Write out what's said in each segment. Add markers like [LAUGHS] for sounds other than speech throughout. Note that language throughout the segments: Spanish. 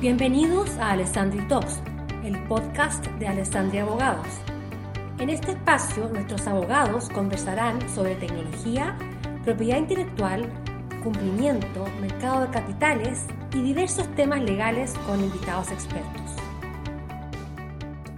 Bienvenidos a Alessandri Talks, el podcast de Alessandria Abogados. En este espacio, nuestros abogados conversarán sobre tecnología, propiedad intelectual, cumplimiento, mercado de capitales y diversos temas legales con invitados expertos.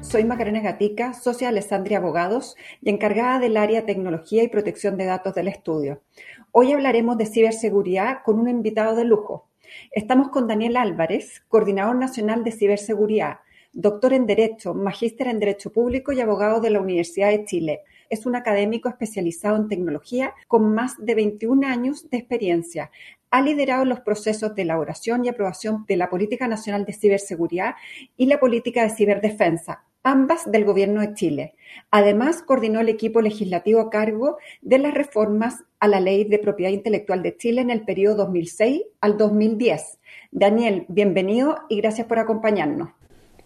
Soy Macarena Gatica, socia de Alessandria Abogados y encargada del área Tecnología y Protección de Datos del estudio. Hoy hablaremos de ciberseguridad con un invitado de lujo. Estamos con Daniel Álvarez, coordinador nacional de ciberseguridad, doctor en Derecho, magíster en Derecho Público y abogado de la Universidad de Chile. Es un académico especializado en tecnología con más de 21 años de experiencia. Ha liderado los procesos de elaboración y aprobación de la Política Nacional de Ciberseguridad y la Política de Ciberdefensa, ambas del Gobierno de Chile. Además, coordinó el equipo legislativo a cargo de las reformas a la Ley de Propiedad Intelectual de Chile en el periodo 2006 al 2010. Daniel, bienvenido y gracias por acompañarnos.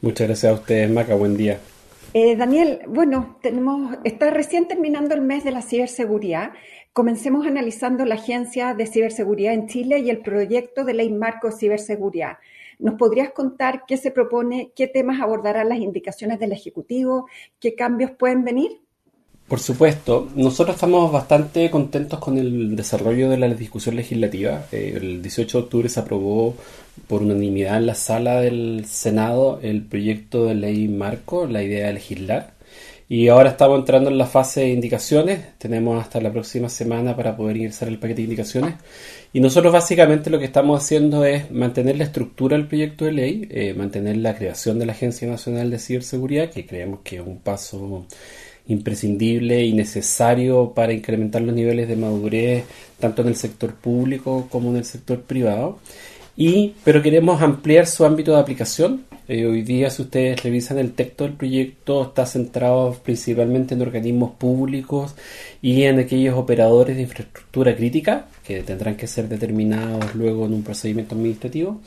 Muchas gracias a ustedes, Maca. Buen día. Eh, Daniel, bueno, tenemos, está recién terminando el mes de la ciberseguridad. Comencemos analizando la Agencia de Ciberseguridad en Chile y el proyecto de ley marco de ciberseguridad. ¿Nos podrías contar qué se propone, qué temas abordarán las indicaciones del Ejecutivo, qué cambios pueden venir? Por supuesto, nosotros estamos bastante contentos con el desarrollo de la discusión legislativa. Eh, el 18 de octubre se aprobó por unanimidad en la sala del Senado el proyecto de ley marco, la idea de legislar. Y ahora estamos entrando en la fase de indicaciones. Tenemos hasta la próxima semana para poder ingresar el paquete de indicaciones. Y nosotros básicamente lo que estamos haciendo es mantener la estructura del proyecto de ley, eh, mantener la creación de la Agencia Nacional de Ciberseguridad, que creemos que es un paso imprescindible y necesario para incrementar los niveles de madurez tanto en el sector público como en el sector privado. Y, pero queremos ampliar su ámbito de aplicación eh, hoy día, si ustedes revisan el texto del proyecto, está centrado principalmente en organismos públicos y en aquellos operadores de infraestructura crítica que tendrán que ser determinados luego en un procedimiento administrativo.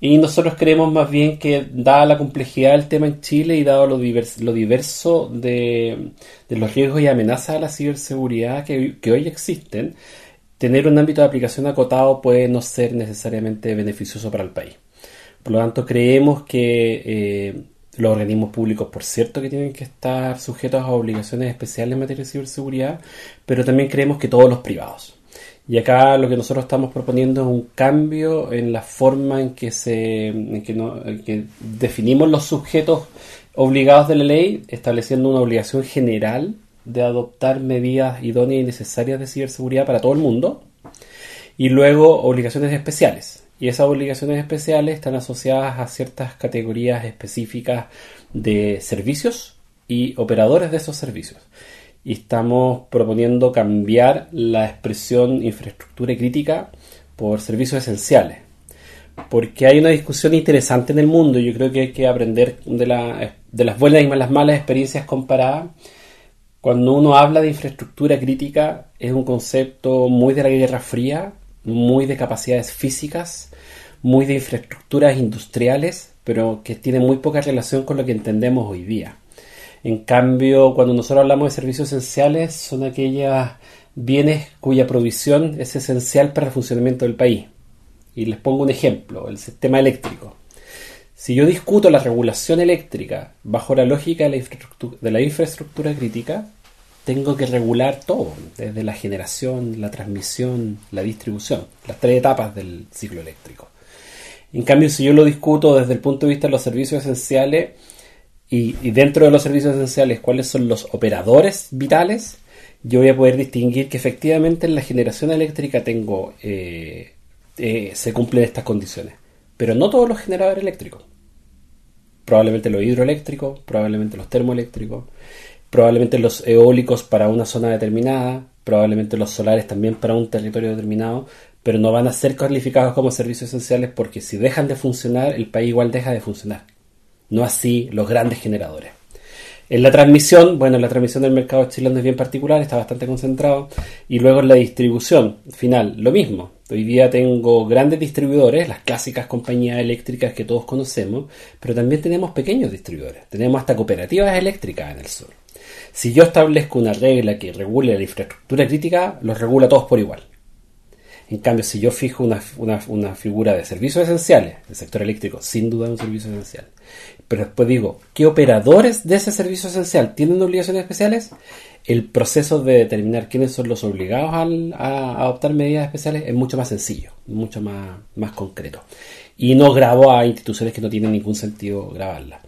Y nosotros creemos más bien que, dada la complejidad del tema en Chile y dado lo, diverso, de, los riesgos y amenazas a la ciberseguridad que hoy existen, tener un ámbito de aplicación acotado puede no ser necesariamente beneficioso para el país. Por lo tanto, creemos que eh, los organismos públicos, por cierto, que tienen que estar sujetos a obligaciones especiales en materia de ciberseguridad, pero también creemos que todos los privados. Y acá lo que nosotros estamos proponiendo es un cambio en la forma en que se en que, definimos los sujetos obligados de la ley, estableciendo una obligación general de adoptar medidas idóneas y necesarias de ciberseguridad para todo el mundo, y luego obligaciones especiales y esas obligaciones especiales están asociadas a ciertas categorías específicas de servicios y operadores de esos servicios. Y estamos proponiendo cambiar la expresión infraestructura crítica por servicios esenciales. Porque hay una discusión interesante en el mundo. Yo creo que hay que aprender de, de las buenas y las malas experiencias comparadas. Cuando uno habla de infraestructura crítica, es un concepto muy de la Guerra Fría, muy de capacidades físicas, muy de infraestructuras industriales, pero que tiene muy poca relación con lo que entendemos hoy día. En cambio, cuando nosotros hablamos de servicios esenciales, son aquellos bienes cuya provisión es esencial para el funcionamiento del país. Y les pongo un ejemplo, el sistema eléctrico. Si yo discuto la regulación eléctrica bajo la lógica de la infraestructura, crítica, tengo que regular todo, desde la generación, la transmisión, la distribución, las tres etapas del ciclo eléctrico. En cambio, si yo lo discuto desde el punto de vista de los servicios esenciales y, dentro de los servicios esenciales cuáles son los operadores vitales, yo voy a poder distinguir que efectivamente en la generación eléctrica tengo eh, eh, se cumplen estas condiciones, pero no todos los generadores eléctricos. Probablemente los hidroeléctricos, probablemente los termoeléctricos, probablemente los eólicos para una zona determinada, probablemente los solares también para un territorio determinado, pero no van a ser calificados como servicios esenciales porque si dejan de funcionar, el país igual deja de funcionar. No así los grandes generadores. En la transmisión, bueno, la transmisión del mercado chileno es bien particular, está bastante concentrado. Y luego en la distribución final, lo mismo. Hoy día tengo grandes distribuidores, las clásicas compañías eléctricas que todos conocemos, pero también tenemos pequeños distribuidores. Tenemos hasta cooperativas eléctricas en el sur. Si yo establezco una regla que regule la infraestructura crítica, los regula todos por igual. En cambio, si yo fijo una, una, figura de servicios esenciales, el sector eléctrico sin duda es un servicio esencial, pero después digo, ¿qué operadores de ese servicio esencial tienen obligaciones especiales? El proceso de determinar quiénes son los obligados a adoptar medidas especiales es mucho más sencillo, mucho más, más concreto. Y no grabo a instituciones que no tienen ningún sentido grabarlas.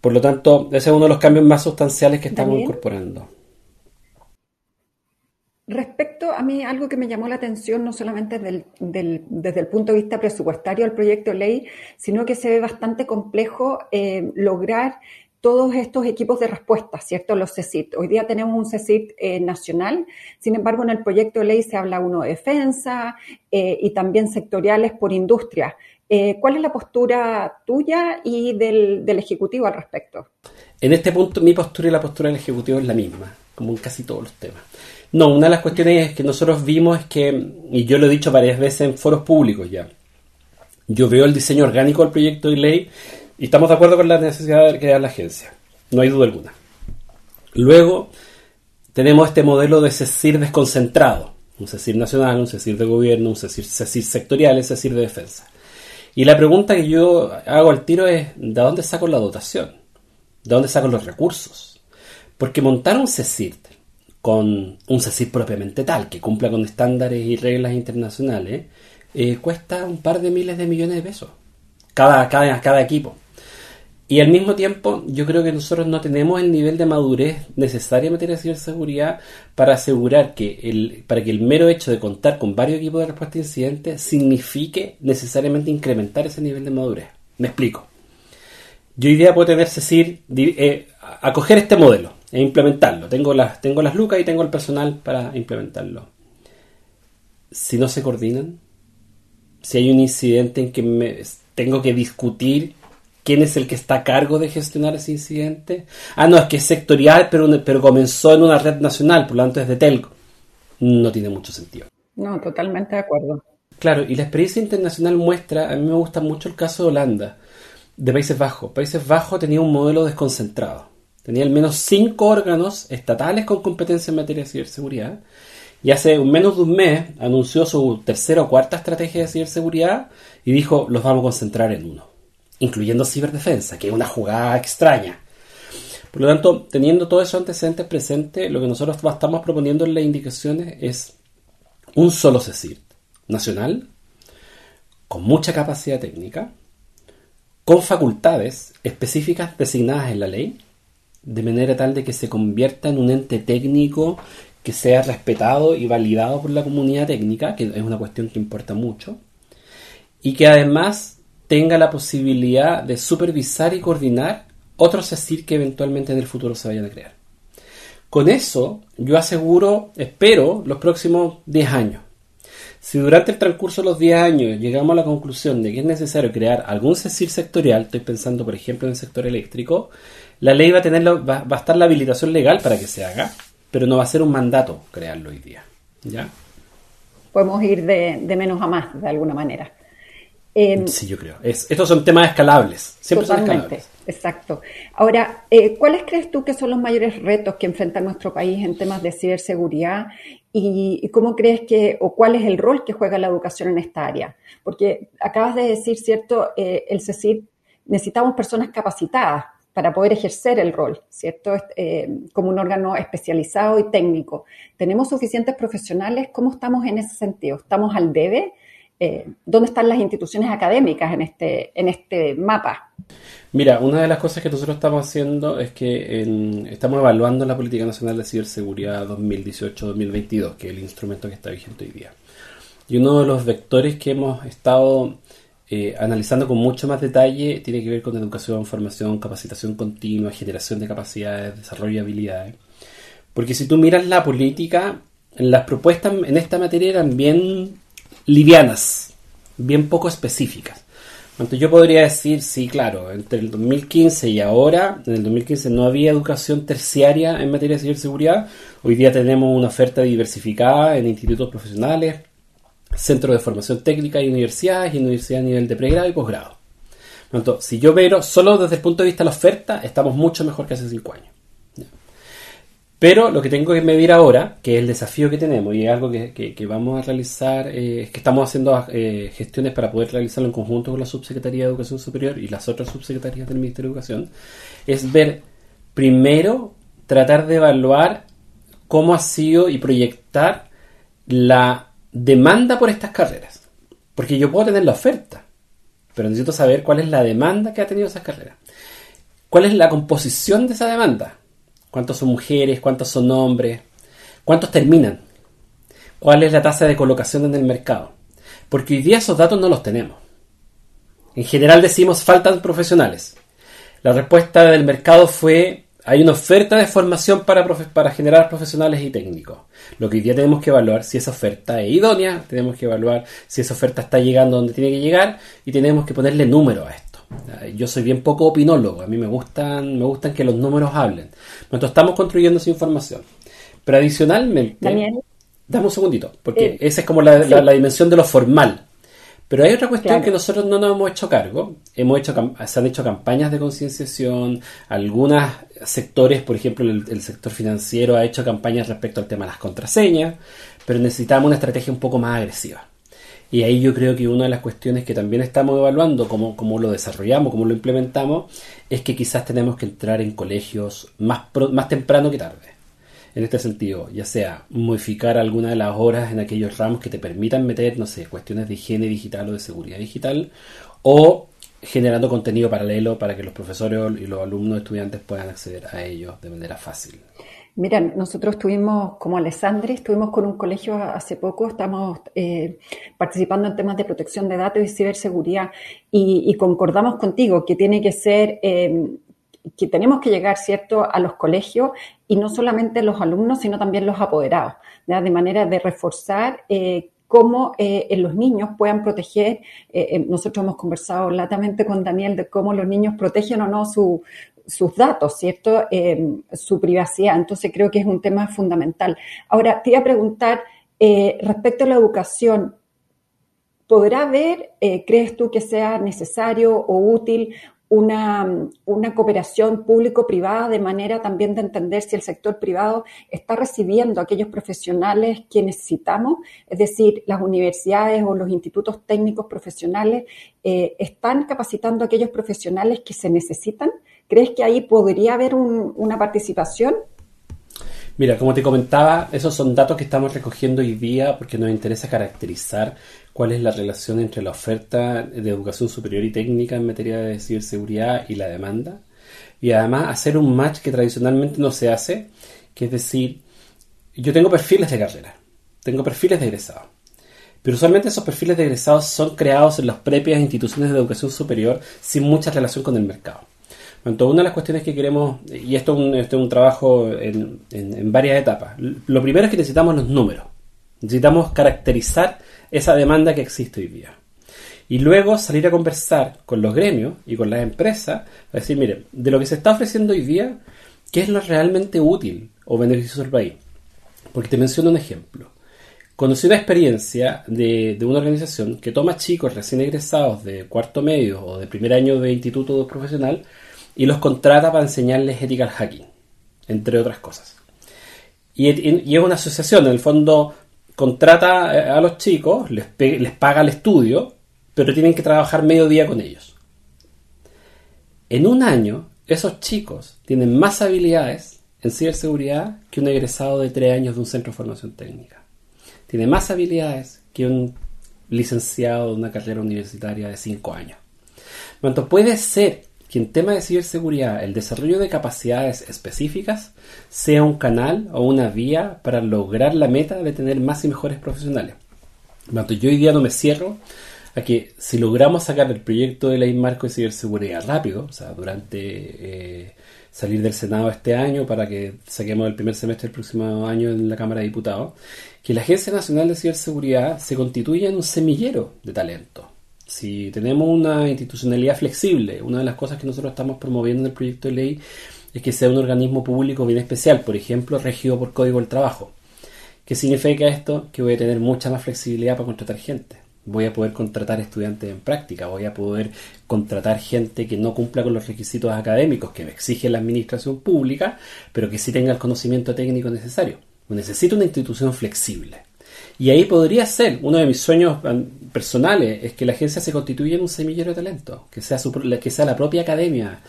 Por lo tanto, ese es uno de los cambios más sustanciales que estamos incorporando. Respecto a mí, algo que me llamó la atención, no solamente desde el punto de vista presupuestario del proyecto de ley, sino que se ve bastante complejo eh, lograr todos estos equipos de respuesta, ¿cierto? Los CECIT. Hoy día tenemos un CECIT eh, nacional, sin embargo, en el proyecto de ley se habla uno de defensa eh, y también sectoriales por industria. ¿Cuál es la postura tuya y del, del Ejecutivo al respecto? En este punto, mi postura y la postura del Ejecutivo es la misma, como en casi todos los temas. No, una de las cuestiones que nosotros vimos es que, y yo lo he dicho varias veces en foros públicos ya, yo veo el diseño orgánico del proyecto de ley y estamos de acuerdo con la necesidad de crear la agencia, no hay duda alguna. Luego tenemos este modelo de CECIR desconcentrado, un CECIR nacional, un CECIR de gobierno, un CECIR, CECIR sectorial, un CECIR de defensa. Y la pregunta que yo hago al tiro es, ¿de dónde saco la dotación? ¿De dónde saco los recursos? Porque montar un CECIR con un CECIR propiamente tal, que cumpla con estándares y reglas internacionales, eh, cuesta un par de miles de millones de pesos. Cada, cada, cada equipo. Y al mismo tiempo, yo creo que nosotros no tenemos el nivel de madurez necesario en materia de ciberseguridad para asegurar que el, para que el mero hecho de contar con varios equipos de respuesta a incidentes signifique necesariamente incrementar ese nivel de madurez. Me explico. Yo hoy puedo tener CECIR, eh, acoger este modelo e implementarlo. Tengo las, tengo las lucas y tengo el personal para implementarlo. Si no se coordinan, si hay un incidente en que me, tengo que discutir quién es el que está a cargo de gestionar ese incidente. Ah, no, es que es sectorial, pero, pero comenzó en una red nacional, por lo tanto es de telco. No tiene mucho sentido. No, totalmente de acuerdo. Claro, y la experiencia internacional muestra, a mí me gusta mucho el caso de Holanda, de Países Bajos. Países Bajos tenía un modelo desconcentrado. Tenía al menos cinco órganos estatales con competencia en materia de ciberseguridad. Y hace menos de un mes anunció su tercera o cuarta estrategia de ciberseguridad y dijo, los vamos a concentrar en uno, incluyendo ciberdefensa, que es una jugada extraña. Por lo tanto, teniendo todos esos antecedentes presentes, lo que nosotros estamos proponiendo en las indicaciones es un solo CECIR nacional, con mucha capacidad técnica, con facultades específicas designadas en la ley, de manera tal de que se convierta en un ente técnico que sea respetado y validado por la comunidad técnica, que es una cuestión que importa mucho, y que además tenga la posibilidad de supervisar y coordinar otros CECIR que eventualmente en el futuro se vayan a crear. Con eso, yo aseguro, espero, los próximos 10 años. Si durante el transcurso de los 10 años llegamos a la conclusión de que es necesario crear algún CECIR sectorial, estoy pensando por ejemplo en el sector eléctrico, la ley va a, tener va, a estar la habilitación legal para que se haga, pero no va a ser un mandato crearlo hoy día. ¿Ya? Podemos ir de, menos a más, de alguna manera. Em, sí, yo creo. estos son temas escalables. Siempre son escalables. Exacto. Ahora, eh, ¿cuáles crees tú que son los mayores retos que enfrenta nuestro país en temas de ciberseguridad? Y, cómo crees que, o cuál es el rol que juega la educación en esta área? Porque acabas de decir, ¿cierto? Eh, el CECIP, necesitamos personas capacitadas para poder ejercer el rol, ¿cierto? Eh, como un órgano especializado y técnico. ¿Tenemos suficientes profesionales? ¿Cómo estamos en ese sentido? ¿Estamos al debe? Eh, ¿Dónde están las instituciones académicas en este, en este mapa? Mira, una de las cosas que nosotros estamos haciendo es que estamos evaluando la Política Nacional de Ciberseguridad 2018-2022, que es el instrumento que está vigente hoy día. Y uno de los vectores que hemos estado eh, analizando con mucho más detalle, tiene que ver con educación, formación, capacitación continua, generación de capacidades, desarrollo de habilidades. Porque si tú miras la política, las propuestas en esta materia eran bien livianas, bien poco específicas. Entonces yo podría decir, sí, claro, entre el 2015 y ahora, en el 2015 no había educación terciaria en materia de ciberseguridad, hoy día tenemos una oferta diversificada en institutos profesionales, centros de formación técnica y universidades y universidades a nivel de pregrado y posgrado. Por si yo veo solo desde el punto de vista de la oferta, estamos mucho mejor que hace cinco años. Pero lo que tengo que medir ahora, que es el desafío que tenemos y es algo que, vamos a realizar, eh, que estamos haciendo eh, gestiones para poder realizarlo en conjunto con la Subsecretaría de Educación Superior y las otras subsecretarías del Ministerio de Educación, es ver primero, tratar de evaluar cómo ha sido y proyectar la demanda por estas carreras. Porque yo puedo tener la oferta, pero necesito saber cuál es la demanda que ha tenido esas carreras. ¿Cuál es la composición de esa demanda? ¿Cuántos son mujeres? ¿Cuántos son hombres? ¿Cuántos terminan? ¿Cuál es la tasa de colocación en el mercado? Porque hoy día esos datos no los tenemos. En general decimos faltan profesionales. La respuesta del mercado fue hay una oferta de formación para, generar profesionales y técnicos. Lo que hoy día tenemos que evaluar si esa oferta es idónea, tenemos que evaluar si esa oferta está llegando donde tiene que llegar y tenemos que ponerle número a esto. Yo soy bien poco opinólogo, a mí me gustan, me gustan que los números hablen. Nosotros estamos construyendo esa información. Pero adicionalmente, Daniel. dame un segundito, porque esa es como la, dimensión de lo formal. Pero hay otra cuestión que nosotros no nos hemos hecho cargo. Hemos hecho, se han hecho campañas de concienciación, algunos sectores, por ejemplo, el, sector financiero ha hecho campañas respecto al tema de las contraseñas, pero necesitamos una estrategia un poco más agresiva. Y ahí yo creo que una de las cuestiones que también estamos evaluando, cómo, cómo lo desarrollamos, cómo lo implementamos, es que quizás tenemos que entrar en colegios más, más temprano que tarde. En este sentido, ya sea modificar alguna de las horas en aquellos ramos que te permitan meter, no sé, cuestiones de higiene digital o de seguridad digital, o generando contenido paralelo para que los profesores y los alumnos estudiantes puedan acceder a ellos de manera fácil. Mira, nosotros estuvimos, como Alessandri, estuvimos con un colegio hace poco, estamos eh, participando en temas de protección de datos y ciberseguridad y, concordamos contigo que tiene que ser, eh, que tenemos que llegar, ¿cierto?, a los colegios y no solamente los alumnos, sino también los apoderados, de manera de reforzar eh, cómo los niños puedan proteger. nosotros hemos conversado latamente con Daniel de cómo los niños protegen o no su, sus datos, ¿cierto? Eh, su privacidad. Entonces creo que es un tema fundamental. Ahora, te iba a preguntar eh, respecto a la educación. ¿Podrá haber, eh, crees tú que sea necesario o útil una, una cooperación público-privada de manera también de entender si el sector privado está recibiendo a aquellos profesionales que necesitamos, es decir, las universidades o los institutos técnicos profesionales están capacitando a aquellos profesionales que se necesitan. ¿Crees que ahí podría haber una participación? Mira, como te comentaba, esos son datos que estamos recogiendo hoy día porque nos interesa caracterizar cuál es la relación entre la oferta de educación superior y técnica en materia de ciberseguridad y la demanda. Y además hacer un match que tradicionalmente no se hace, que es decir, yo tengo perfiles de carrera, tengo perfiles de egresados. Pero usualmente esos perfiles de egresados son creados en las propias instituciones de educación superior sin mucha relación con el mercado. Entonces, una de las cuestiones que queremos, y esto es un, trabajo en, varias etapas, lo primero es que necesitamos los números. Necesitamos caracterizar esa demanda que existe hoy día. Y luego salir a conversar con los gremios y con las empresas, a decir, mire, de lo que se está ofreciendo hoy día, ¿qué es lo realmente útil o beneficioso al país? Porque te menciono un ejemplo. Conocí una experiencia de, de, una organización que toma chicos recién egresados de cuarto medio o de primer año de instituto profesional y los contrata para enseñarles ethical hacking, entre otras cosas. Y, es una asociación, en el fondo contrata eh, a los chicos, les, les paga el estudio, pero tienen que trabajar medio día con ellos. En un año, esos chicos tienen más habilidades en ciberseguridad que un egresado de tres años de un centro de formación técnica. Tiene más habilidades que un licenciado de una carrera universitaria de cinco años. Cuanto puede ser que en tema de ciberseguridad el desarrollo de capacidades específicas sea un canal o una vía para lograr la meta de tener más y mejores profesionales. yo hoy día no me cierro a que si logramos sacar el proyecto de ley marco de ciberseguridad rápido, o sea, durante eh, salir del Senado este año para que saquemos el primer semestre del próximo año en la Cámara de Diputados, que la Agencia Nacional de Ciberseguridad se constituya en un semillero de talento si tenemos una institucionalidad flexible, una de las cosas que nosotros estamos promoviendo en el proyecto de ley es que sea un organismo público bien especial, por ejemplo, regido por Código del Trabajo. ¿Qué significa esto? Que voy a tener mucha más flexibilidad para contratar gente. voy a poder contratar estudiantes en práctica, voy a poder contratar gente que no cumpla con los requisitos académicos que me exige la administración pública, pero que sí tenga el conocimiento técnico necesario. Necesito una institución flexible. Y ahí podría ser, uno de mis sueños personales es que la agencia se constituya en un semillero de talento, que sea, que sea la propia academia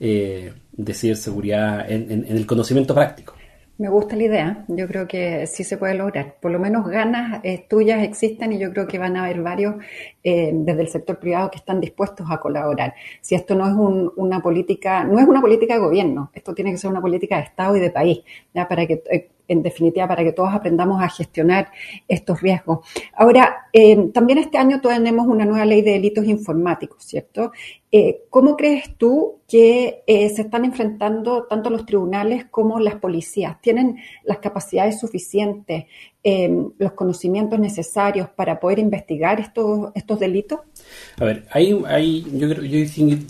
eh, de ciberseguridad en el conocimiento práctico. Me gusta la idea, yo creo que sí se puede lograr. Por lo menos ganas eh, tuyas existen y yo creo que van a haber varios eh, desde el sector privado que están dispuestos a colaborar. Si esto no es una política, no es una política de gobierno, esto tiene que ser una política de Estado y de país, ya para que eh, en definitiva, para que todos aprendamos a gestionar estos riesgos. Ahora, eh, también este año tenemos una nueva ley de delitos informáticos, ¿cierto? Eh, ¿Cómo crees tú que eh, se están enfrentando tanto los tribunales como las policías? ¿Tienen las capacidades suficientes, los conocimientos necesarios para poder investigar estos, estos delitos? A ver, hay, yo, yo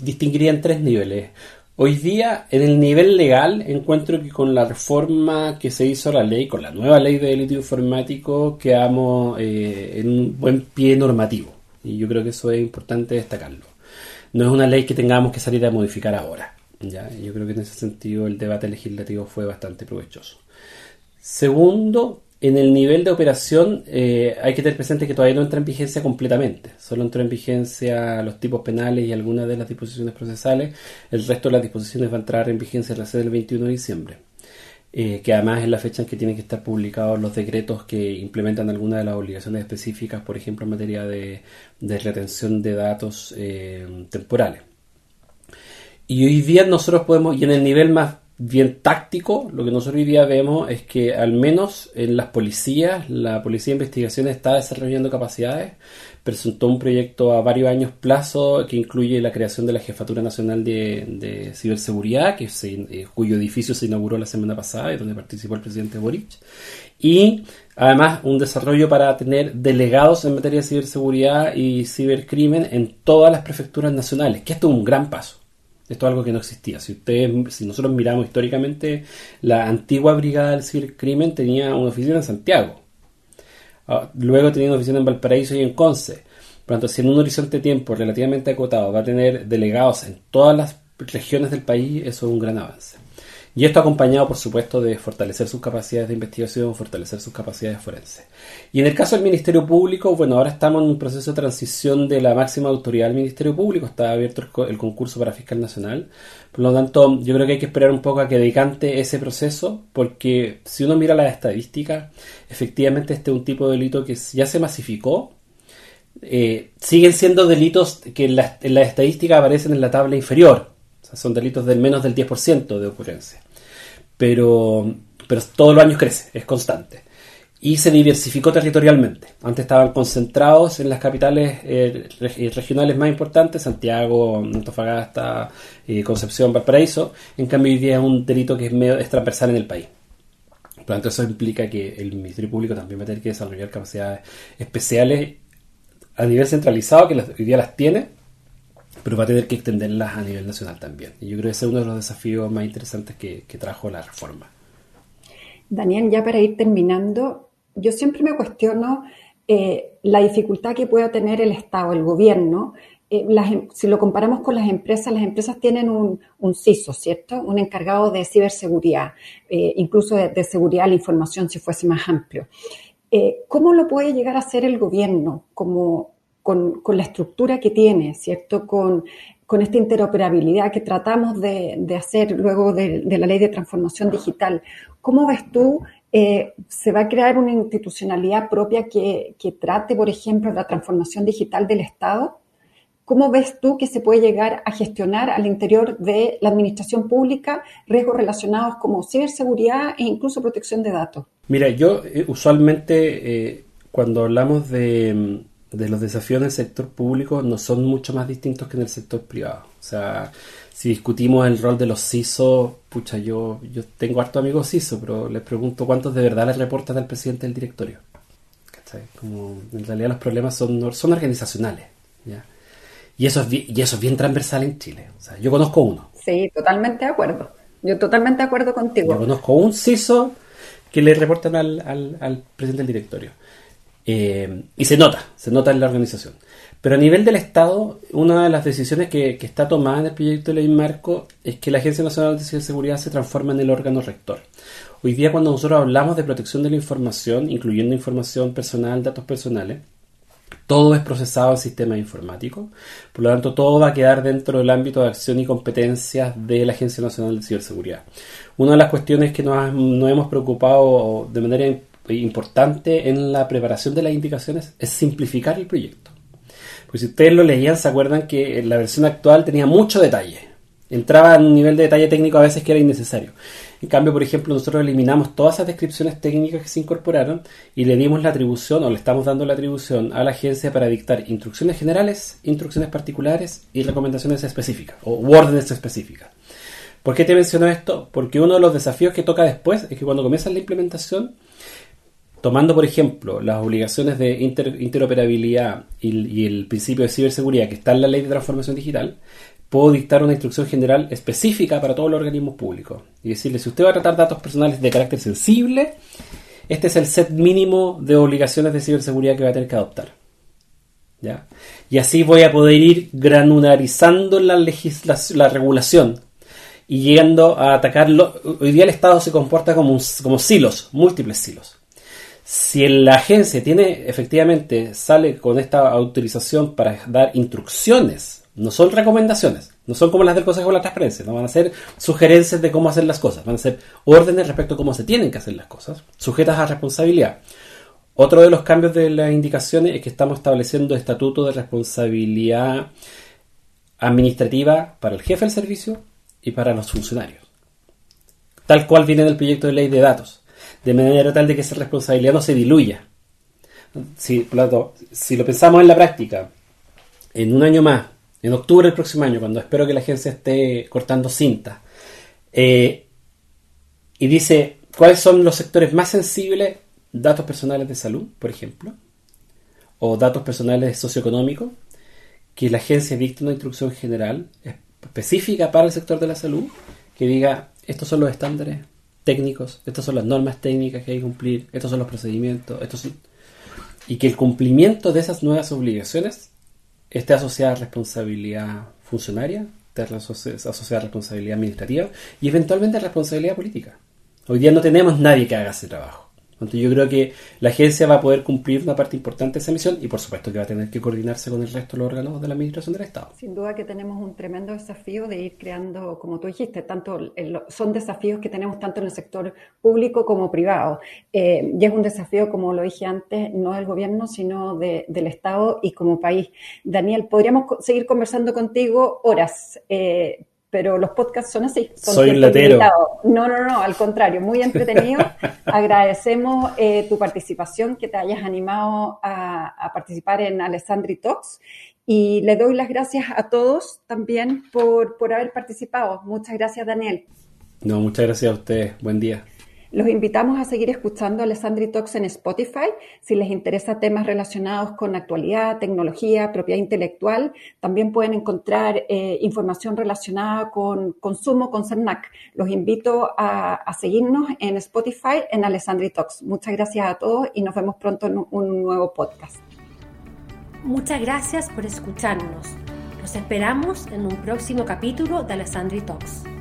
distinguiría en tres niveles. Hoy día, en el nivel legal, encuentro que con la reforma que se hizo a la ley, con la nueva ley de delito informático, quedamos eh, en un buen pie normativo. Y yo creo que eso es importante destacarlo. No es una ley que tengamos que salir a modificar ahora. ¿ya? Yo creo que en ese sentido el debate legislativo fue bastante provechoso. Segundo, en el nivel de operación eh, hay que tener presente que todavía no entra en vigencia completamente. Solo entró en vigencia los tipos penales y algunas de las disposiciones procesales. El resto de las disposiciones va a entrar en vigencia a la sede del 21 de diciembre. Eh, que además es la fecha en que tienen que estar publicados los decretos que implementan algunas de las obligaciones específicas, por ejemplo, en materia de, retención de datos eh, temporales. Y hoy día nosotros podemos, y en el nivel más bien táctico, lo que nosotros hoy día vemos es que al menos en las policías, la Policía de Investigaciones está desarrollando capacidades, presentó un proyecto a varios años plazo que incluye la creación de la Jefatura Nacional de, Ciberseguridad, que eh, cuyo edificio se inauguró la semana pasada y donde participó el presidente Boric, y además un desarrollo para tener delegados en materia de ciberseguridad y cibercrimen en todas las prefecturas nacionales, que esto es un gran paso. Esto es algo que no existía. Si ustedes, si nosotros miramos históricamente, la antigua brigada del cibercrimen tenía una oficina en Santiago. Ah, luego tenía una oficina en Valparaíso y en Conce. Por lo tanto, si en un horizonte de tiempo relativamente acotado va a tener delegados en todas las regiones del país, eso es un gran avance. Y esto acompañado, por supuesto, de fortalecer sus capacidades de investigación, fortalecer sus capacidades forenses. Y en el caso del Ministerio Público, bueno, ahora estamos en un proceso de transición de la máxima autoridad del Ministerio Público, está abierto el, concurso para fiscal nacional. Por lo tanto, yo creo que hay que esperar un poco a que decante ese proceso, porque si uno mira las estadísticas, efectivamente este es un tipo de delito que ya se masificó, eh, siguen siendo delitos que en la, en estadística aparecen en la tabla inferior. Son delitos del menos del 10% de ocurrencia pero, pero todos los años crece, es constante. Y se diversificó territorialmente. Antes estaban concentrados en las capitales eh, eh, regionales más importantes, Santiago, Antofagasta, eh, Concepción, Valparaíso. En cambio, hoy día es un delito que es, medio, transversal en el país. Por lo tanto, eso implica que el Ministerio Público también va a tener que desarrollar capacidades especiales a nivel centralizado, que hoy día las tiene, pero va a tener que extenderlas a nivel nacional también. Y yo creo que ese es uno de los desafíos más interesantes que, trajo la reforma. Daniel, ya para ir terminando, yo siempre me cuestiono eh, la dificultad que pueda tener el Estado, el gobierno. Eh, em, si lo comparamos con las empresas, las empresas tienen un, un CISO, ¿cierto? Un encargado de ciberseguridad, eh, incluso de, seguridad de la información si fuese más amplio. ¿Cómo lo puede llegar a hacer el gobierno como con, la estructura que tiene, ¿cierto? Con, esta interoperabilidad que tratamos de, hacer luego de, la ley de transformación digital. ¿Cómo ves tú, eh, se va a crear una institucionalidad propia que, trate, por ejemplo, la transformación digital del Estado? ¿Cómo ves tú que se puede llegar a gestionar al interior de la administración pública riesgos relacionados como ciberseguridad e incluso protección de datos? Mira, yo eh, usualmente eh, cuando hablamos de de los desafíos en el sector público no son mucho más distintos que en el sector privado. O sea, si discutimos el rol de los CISO, pucha, yo, yo tengo harto amigos CISO, pero les pregunto cuántos de verdad les reportan al presidente del directorio. ¿Cachai? Como en realidad los problemas son, son organizacionales. ¿ya? Y, eso es y eso es bien transversal en Chile. O sea, yo conozco uno. Sí, totalmente de acuerdo. Yo totalmente de acuerdo contigo. Yo conozco un CISO que le reportan al, al, al presidente del directorio. Eh, y se nota, se nota en la organización. Pero a nivel del Estado, una de las decisiones que, está tomada en el proyecto de ley marco es que la Agencia Nacional de Ciberseguridad se transforma en el órgano rector. Hoy día cuando nosotros hablamos de protección de la información, incluyendo información personal, datos personales, todo es procesado en sistemas informáticos, por lo tanto todo va a quedar dentro del ámbito de acción y competencias de la Agencia Nacional de Ciberseguridad. Una de las cuestiones que nos, nos hemos preocupado de manera importante en la preparación de las indicaciones es simplificar el proyecto. Pues si ustedes lo leían, se acuerdan que la versión actual tenía mucho detalle. Entraba en un nivel de detalle técnico a veces que era innecesario. En cambio, por ejemplo, nosotros eliminamos todas esas descripciones técnicas que se incorporaron y le dimos la atribución, o le estamos dando la atribución a la agencia para dictar instrucciones generales, instrucciones particulares y recomendaciones específicas, o órdenes específicas. ¿Por qué te menciono esto? Porque uno de los desafíos que toca después es que cuando comienza la implementación, tomando, por ejemplo, las obligaciones de interoperabilidad y, el principio de ciberseguridad que está en la ley de transformación digital, puedo dictar una instrucción general específica para todos los organismos públicos y decirle, si usted va a tratar datos personales de carácter sensible, este es el set mínimo de obligaciones de ciberseguridad que va a tener que adoptar. ¿Ya? Y así voy a poder ir granularizando la, la regulación y llegando a atacarlo. Hoy día el Estado se comporta como, como silos, múltiples silos. Si la agencia tiene, efectivamente, sale con esta autorización para dar instrucciones, no son recomendaciones, no son como las del Consejo de la Transparencia, no van a ser sugerencias de cómo hacer las cosas, van a ser órdenes respecto a cómo se tienen que hacer las cosas, sujetas a responsabilidad. Otro de los cambios de las indicaciones es que estamos estableciendo estatuto de responsabilidad administrativa para el jefe del servicio y para los funcionarios, tal cual viene del proyecto de ley de datos de manera tal de que esa responsabilidad no se diluya. Si, si lo pensamos en la práctica, en un año más, en octubre del próximo año, cuando espero que la agencia esté cortando cinta, eh, y dice cuáles son los sectores más sensibles, datos personales de salud, por ejemplo, o datos personales socioeconómicos, que la agencia dicte una instrucción general específica para el sector de la salud, que diga, estos son los estándares técnicos, estas son las normas técnicas que hay que cumplir, estos son los procedimientos, estos y que el cumplimiento de esas nuevas obligaciones esté asociada a responsabilidad funcionaria, esté asociada a responsabilidad administrativa y eventualmente a responsabilidad política. Hoy día no tenemos nadie que haga ese trabajo. Entonces yo creo que la agencia va a poder cumplir una parte importante de esa misión y por supuesto que va a tener que coordinarse con el resto de los órganos de la Administración del Estado. Sin duda que tenemos un tremendo desafío de ir creando, como tú dijiste, tanto son desafíos que tenemos tanto en el sector público como privado. Eh, y es un desafío, como lo dije antes, no del gobierno, sino del Estado y como país. Daniel, podríamos seguir conversando contigo horas. Eh, pero los podcasts son así. Soy un latero. No, no, no, al contrario, muy entretenido. [LAUGHS] Agradecemos eh, tu participación, que te hayas animado a, participar en Alessandri Talks y le doy las gracias a todos también por, por haber participado. Muchas gracias, Daniel. No, muchas gracias a ustedes. Buen día. Los invitamos a seguir escuchando Alessandri Talks en Spotify si les interesa temas relacionados con actualidad, tecnología, propiedad intelectual. También pueden encontrar eh, información relacionada con consumo con CERNAC. Los invito a, seguirnos en Spotify en Alessandri Talks. Muchas gracias a todos y nos vemos pronto en un nuevo podcast. Muchas gracias por escucharnos. Los esperamos en un próximo capítulo de Alessandri Talks.